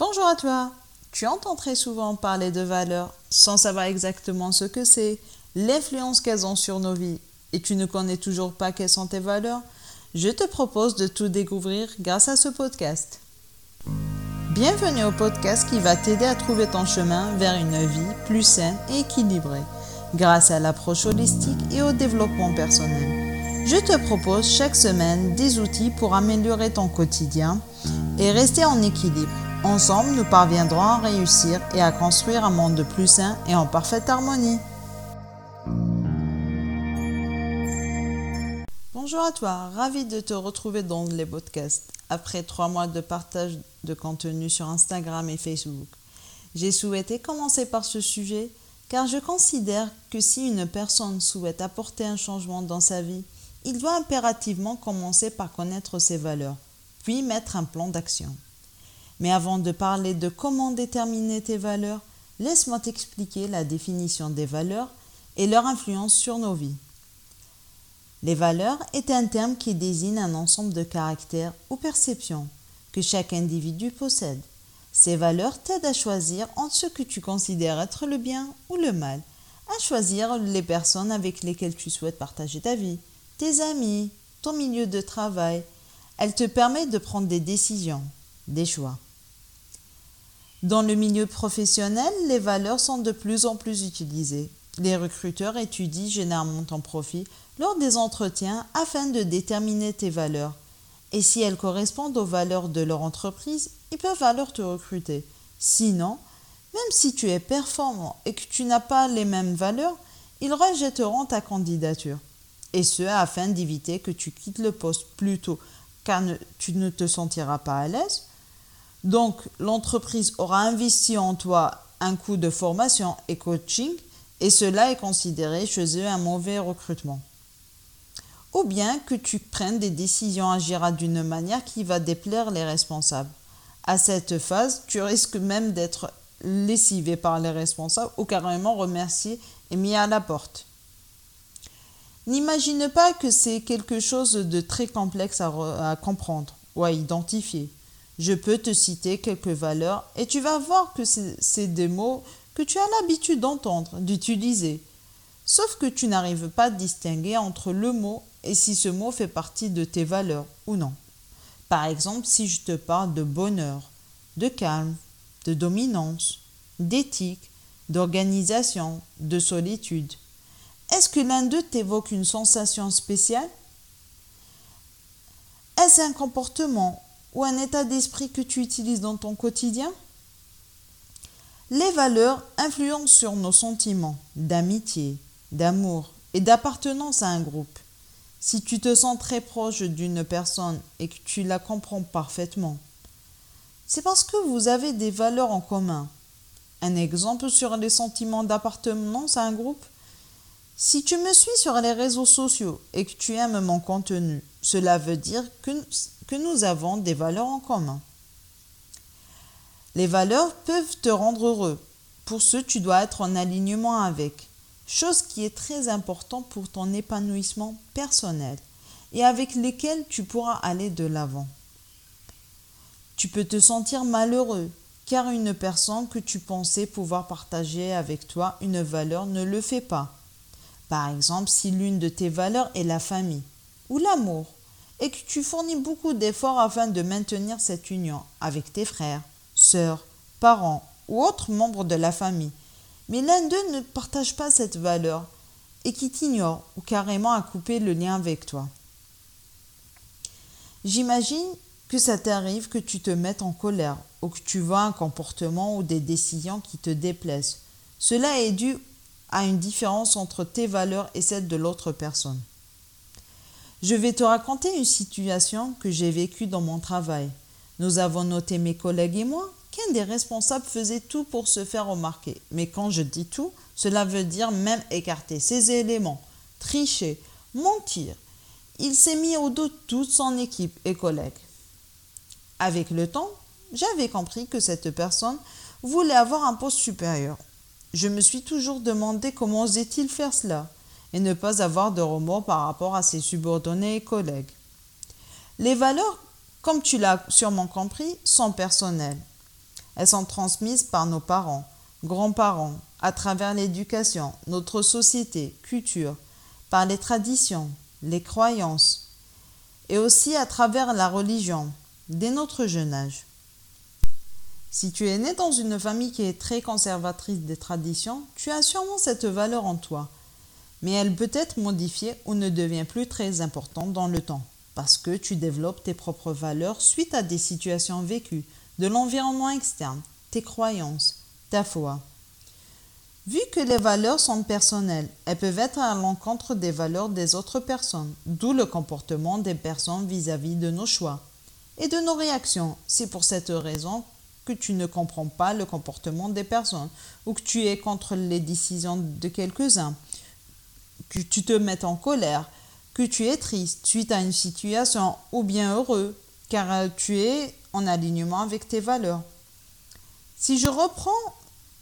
Bonjour à toi. Tu entends très souvent parler de valeurs sans savoir exactement ce que c'est, l'influence qu'elles ont sur nos vies, et tu ne connais toujours pas quelles sont tes valeurs Je te propose de tout découvrir grâce à ce podcast. Bienvenue au podcast qui va t'aider à trouver ton chemin vers une vie plus saine et équilibrée grâce à l'approche holistique et au développement personnel. Je te propose chaque semaine des outils pour améliorer ton quotidien et rester en équilibre. Ensemble, nous parviendrons à réussir et à construire un monde plus sain et en parfaite harmonie. Bonjour à toi, ravi de te retrouver dans les podcasts après trois mois de partage de contenu sur Instagram et Facebook. J'ai souhaité commencer par ce sujet car je considère que si une personne souhaite apporter un changement dans sa vie, il doit impérativement commencer par connaître ses valeurs, puis mettre un plan d'action. Mais avant de parler de comment déterminer tes valeurs, laisse-moi t'expliquer la définition des valeurs et leur influence sur nos vies. Les valeurs est un terme qui désigne un ensemble de caractères ou perceptions que chaque individu possède. Ces valeurs t'aident à choisir entre ce que tu considères être le bien ou le mal, à choisir les personnes avec lesquelles tu souhaites partager ta vie, tes amis, ton milieu de travail. Elles te permettent de prendre des décisions, des choix. Dans le milieu professionnel, les valeurs sont de plus en plus utilisées. Les recruteurs étudient généralement ton profil lors des entretiens afin de déterminer tes valeurs. Et si elles correspondent aux valeurs de leur entreprise, ils peuvent alors te recruter. Sinon, même si tu es performant et que tu n'as pas les mêmes valeurs, ils rejetteront ta candidature. Et ce, afin d'éviter que tu quittes le poste plus tôt car tu ne te sentiras pas à l'aise donc, l'entreprise aura investi en toi un coût de formation et coaching, et cela est considéré chez eux un mauvais recrutement. Ou bien que tu prennes des décisions agiras d'une manière qui va déplaire les responsables. À cette phase, tu risques même d'être lessivé par les responsables ou carrément remercié et mis à la porte. N'imagine pas que c'est quelque chose de très complexe à, à comprendre ou à identifier. Je peux te citer quelques valeurs et tu vas voir que c'est des mots que tu as l'habitude d'entendre, d'utiliser. Sauf que tu n'arrives pas à distinguer entre le mot et si ce mot fait partie de tes valeurs ou non. Par exemple, si je te parle de bonheur, de calme, de dominance, d'éthique, d'organisation, de solitude, est-ce que l'un d'eux t'évoque une sensation spéciale? Est-ce un comportement ou un état d'esprit que tu utilises dans ton quotidien Les valeurs influencent sur nos sentiments d'amitié, d'amour et d'appartenance à un groupe. Si tu te sens très proche d'une personne et que tu la comprends parfaitement, c'est parce que vous avez des valeurs en commun. Un exemple sur les sentiments d'appartenance à un groupe? Si tu me suis sur les réseaux sociaux et que tu aimes mon contenu, cela veut dire que nous avons des valeurs en commun. Les valeurs peuvent te rendre heureux. Pour ce, tu dois être en alignement avec, chose qui est très importante pour ton épanouissement personnel et avec lesquelles tu pourras aller de l'avant. Tu peux te sentir malheureux car une personne que tu pensais pouvoir partager avec toi une valeur ne le fait pas. Par exemple, si l'une de tes valeurs est la famille ou l'amour et que tu fournis beaucoup d'efforts afin de maintenir cette union avec tes frères, sœurs, parents ou autres membres de la famille, mais l'un d'eux ne partage pas cette valeur et qui t'ignore ou carrément a coupé le lien avec toi. J'imagine que ça t'arrive que tu te mettes en colère ou que tu vois un comportement ou des décisions qui te déplaisent. Cela est dû à une différence entre tes valeurs et celles de l'autre personne. Je vais te raconter une situation que j'ai vécue dans mon travail. Nous avons noté, mes collègues et moi, qu'un des responsables faisait tout pour se faire remarquer. Mais quand je dis tout, cela veut dire même écarter ses éléments, tricher, mentir. Il s'est mis au dos toute son équipe et collègues. Avec le temps, j'avais compris que cette personne voulait avoir un poste supérieur. Je me suis toujours demandé comment osait-il faire cela et ne pas avoir de remords par rapport à ses subordonnés et collègues. Les valeurs, comme tu l'as sûrement compris, sont personnelles. Elles sont transmises par nos parents, grands-parents, à travers l'éducation, notre société, culture, par les traditions, les croyances, et aussi à travers la religion, dès notre jeune âge. Si tu es né dans une famille qui est très conservatrice des traditions, tu as sûrement cette valeur en toi, mais elle peut être modifiée ou ne devient plus très importante dans le temps, parce que tu développes tes propres valeurs suite à des situations vécues, de l'environnement externe, tes croyances, ta foi. Vu que les valeurs sont personnelles, elles peuvent être à l'encontre des valeurs des autres personnes, d'où le comportement des personnes vis-à-vis de nos choix et de nos réactions. C'est pour cette raison que tu ne comprends pas le comportement des personnes ou que tu es contre les décisions de quelques-uns, que tu te mets en colère, que tu es triste suite à une situation ou bien heureux, car tu es en alignement avec tes valeurs. Si je reprends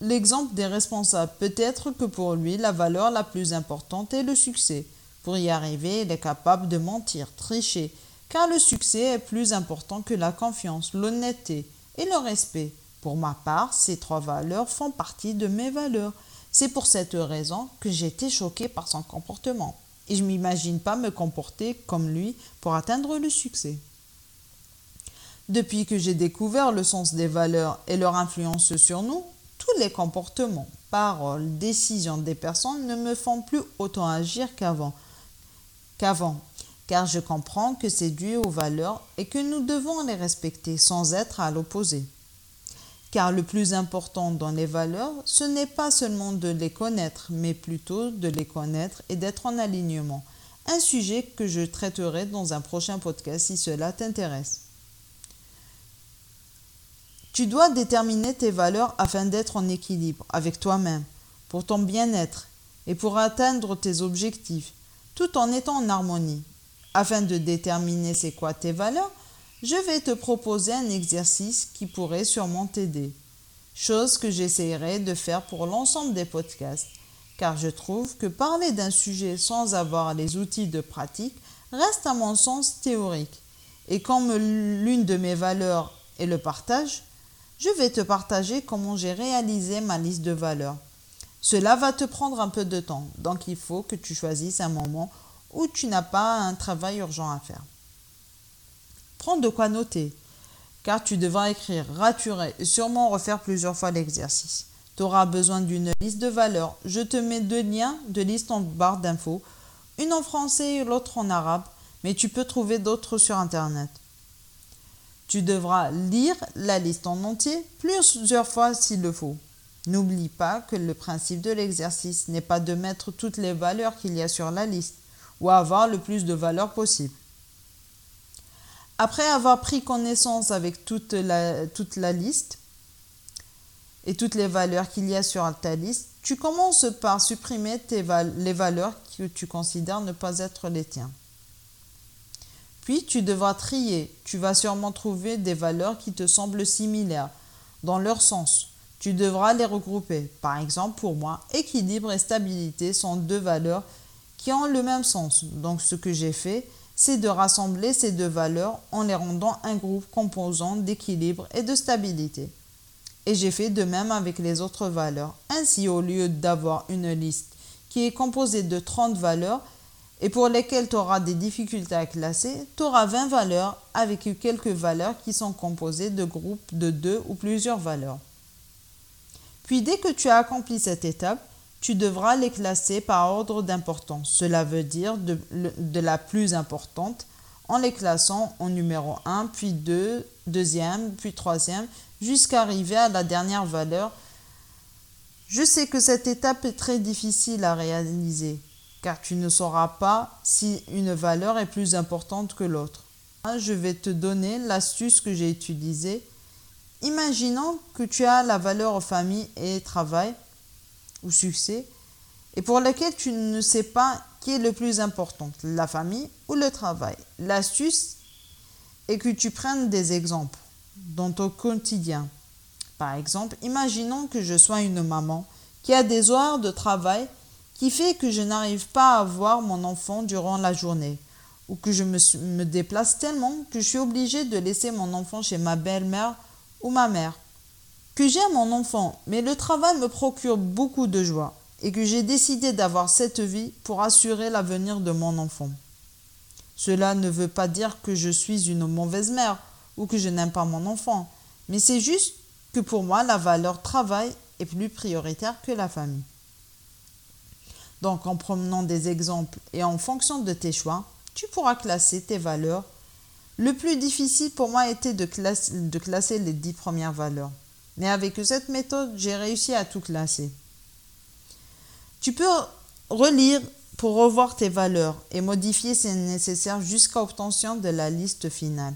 l'exemple des responsables, peut-être que pour lui, la valeur la plus importante est le succès. Pour y arriver, il est capable de mentir, tricher, car le succès est plus important que la confiance, l'honnêteté et le respect. Pour ma part, ces trois valeurs font partie de mes valeurs. C'est pour cette raison que j'étais choquée par son comportement. Et je m'imagine pas me comporter comme lui pour atteindre le succès. Depuis que j'ai découvert le sens des valeurs et leur influence sur nous, tous les comportements, paroles, décisions des personnes ne me font plus autant agir qu'avant. Qu'avant, car je comprends que c'est dû aux valeurs et que nous devons les respecter sans être à l'opposé. Car le plus important dans les valeurs, ce n'est pas seulement de les connaître, mais plutôt de les connaître et d'être en alignement. Un sujet que je traiterai dans un prochain podcast si cela t'intéresse. Tu dois déterminer tes valeurs afin d'être en équilibre avec toi-même, pour ton bien-être et pour atteindre tes objectifs, tout en étant en harmonie. Afin de déterminer c'est quoi tes valeurs, je vais te proposer un exercice qui pourrait sûrement t'aider. Chose que j'essaierai de faire pour l'ensemble des podcasts, car je trouve que parler d'un sujet sans avoir les outils de pratique reste à mon sens théorique. Et comme l'une de mes valeurs est le partage, je vais te partager comment j'ai réalisé ma liste de valeurs. Cela va te prendre un peu de temps, donc il faut que tu choisisses un moment où tu n'as pas un travail urgent à faire. Prends de quoi noter, car tu devras écrire, raturer et sûrement refaire plusieurs fois l'exercice. Tu auras besoin d'une liste de valeurs. Je te mets deux liens de liste en barre d'infos, une en français et l'autre en arabe, mais tu peux trouver d'autres sur Internet. Tu devras lire la liste en entier plusieurs fois s'il le faut. N'oublie pas que le principe de l'exercice n'est pas de mettre toutes les valeurs qu'il y a sur la liste ou avoir le plus de valeurs possible. Après avoir pris connaissance avec toute la, toute la liste et toutes les valeurs qu'il y a sur ta liste, tu commences par supprimer tes les valeurs que tu considères ne pas être les tiens. Puis tu devras trier. Tu vas sûrement trouver des valeurs qui te semblent similaires dans leur sens. Tu devras les regrouper. Par exemple, pour moi, équilibre et stabilité sont deux valeurs qui ont le même sens. Donc ce que j'ai fait, c'est de rassembler ces deux valeurs en les rendant un groupe composant d'équilibre et de stabilité. Et j'ai fait de même avec les autres valeurs. Ainsi, au lieu d'avoir une liste qui est composée de 30 valeurs, et pour lesquelles tu auras des difficultés à classer, tu auras 20 valeurs avec quelques valeurs qui sont composées de groupes de deux ou plusieurs valeurs. Puis dès que tu as accompli cette étape, tu devras les classer par ordre d'importance. Cela veut dire de, la plus importante en les classant en numéro 1, puis 2, deuxième, puis troisième, jusqu'à arriver à la dernière valeur. Je sais que cette étape est très difficile à réaliser car tu ne sauras pas si une valeur est plus importante que l'autre. Je vais te donner l'astuce que j'ai utilisée. Imaginons que tu as la valeur famille et travail ou succès et pour laquelle tu ne sais pas qui est le plus important, la famille ou le travail. L'astuce est que tu prennes des exemples dans ton quotidien. Par exemple, imaginons que je sois une maman qui a des horaires de travail qui fait que je n'arrive pas à voir mon enfant durant la journée ou que je me, déplace tellement que je suis obligée de laisser mon enfant chez ma belle-mère ou ma mère. Que j'aime mon enfant, mais le travail me procure beaucoup de joie et que j'ai décidé d'avoir cette vie pour assurer l'avenir de mon enfant. Cela ne veut pas dire que je suis une mauvaise mère ou que je n'aime pas mon enfant, mais c'est juste que pour moi la valeur travail est plus prioritaire que la famille. Donc en promenant des exemples et en fonction de tes choix, tu pourras classer tes valeurs. Le plus difficile pour moi était de, de classer les dix premières valeurs. Mais avec cette méthode, j'ai réussi à tout classer. Tu peux relire pour revoir tes valeurs et modifier si nécessaire jusqu'à obtention de la liste finale.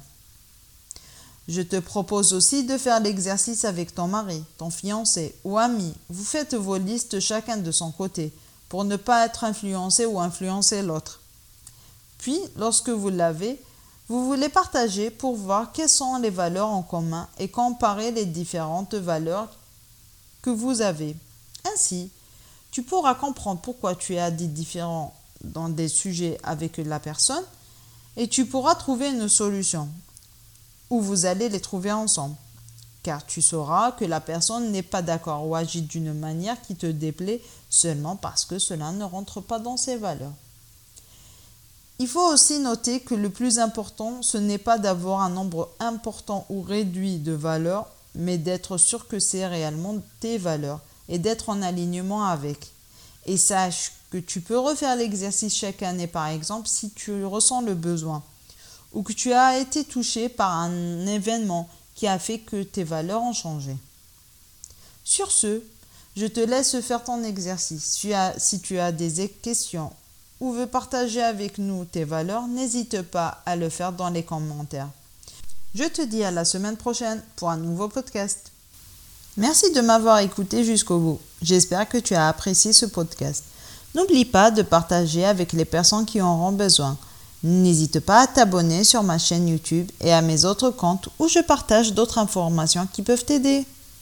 Je te propose aussi de faire l'exercice avec ton mari, ton fiancé ou ami. Vous faites vos listes chacun de son côté pour ne pas être influencé ou influencer l'autre. Puis, lorsque vous l'avez, vous voulez partager pour voir quelles sont les valeurs en commun et comparer les différentes valeurs que vous avez. Ainsi, tu pourras comprendre pourquoi tu as des différents dans des sujets avec la personne et tu pourras trouver une solution où vous allez les trouver ensemble. Car tu sauras que la personne n'est pas d'accord ou agit d'une manière qui te déplaît seulement parce que cela ne rentre pas dans ses valeurs. Il faut aussi noter que le plus important, ce n'est pas d'avoir un nombre important ou réduit de valeurs, mais d'être sûr que c'est réellement tes valeurs et d'être en alignement avec. Et sache que tu peux refaire l'exercice chaque année, par exemple, si tu ressens le besoin ou que tu as été touché par un événement qui a fait que tes valeurs ont changé. Sur ce, je te laisse faire ton exercice. Si, tu as des questions ou veux partager avec nous tes valeurs, n'hésite pas à le faire dans les commentaires. Je te dis à la semaine prochaine pour un nouveau podcast. Merci de m'avoir écouté jusqu'au bout. J'espère que tu as apprécié ce podcast. N'oublie pas de partager avec les personnes qui en auront besoin. N'hésite pas à t'abonner sur ma chaîne YouTube et à mes autres comptes où je partage d'autres informations qui peuvent t'aider.